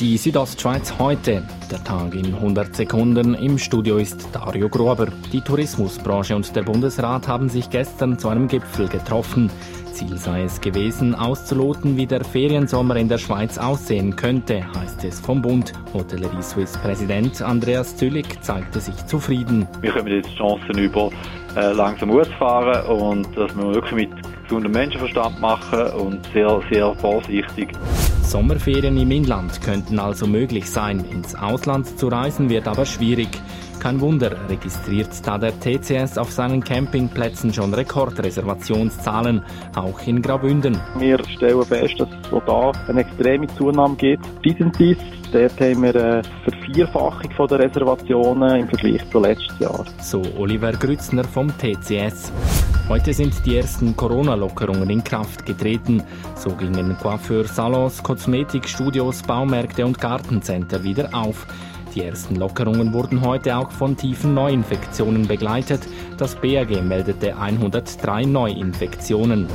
Die Südostschweiz heute. Der Tag in 100 Sekunden. Im Studio ist Dario Grober. Die Tourismusbranche und der Bundesrat haben sich gestern zu einem Gipfel getroffen. Ziel sei es gewesen, auszuloten, wie der Feriensommer in der Schweiz aussehen könnte, heißt es vom Bund. Hotellerie Swiss Präsident Andreas Züllig zeigte sich zufrieden. Wir kommen jetzt Chancen über, äh, langsam ausfahren und dass wir wirklich mit gesundem Menschenverstand machen und sehr, sehr vorsichtig. Sommerferien im Inland könnten also möglich sein. Ins Ausland zu reisen wird aber schwierig. Kein Wunder, registriert da der TCS auf seinen Campingplätzen schon Rekordreservationszahlen, auch in Graubünden. Wir stellen fest, dass es auch da eine extreme Zunahme gibt. Dies Dort haben wir eine Vervierfachung der Reservationen im Vergleich zu letztes Jahr. So Oliver Grützner vom TCS. Heute sind die ersten Corona-Lockerungen in Kraft getreten. So gingen Coiffeur, Salons, Kosmetikstudios, Baumärkte und Gartencenter wieder auf. Die ersten Lockerungen wurden heute auch von tiefen Neuinfektionen begleitet. Das BAG meldete 103 Neuinfektionen.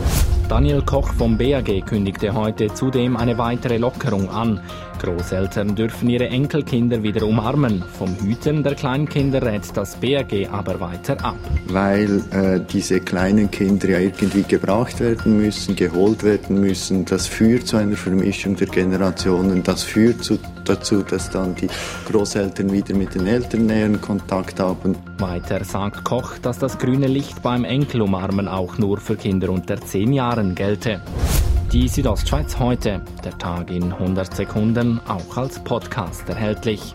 Daniel Koch vom BAG kündigte heute zudem eine weitere Lockerung an. Großeltern dürfen ihre Enkelkinder wieder umarmen. Vom Hüten der Kleinkinder rät das BAG aber weiter ab. Weil äh, diese kleinen Kinder ja irgendwie gebracht werden müssen, geholt werden müssen. Das führt zu einer Vermischung der Generationen. Das führt zu, dazu, dass dann die Großeltern wieder mit den Eltern näheren Kontakt haben. Weiter sagt Koch, dass das grüne Licht beim Enkelumarmen auch nur für Kinder unter 10 Jahren gelte. Die Südostschweiz heute, der Tag in 100 Sekunden, auch als Podcast erhältlich.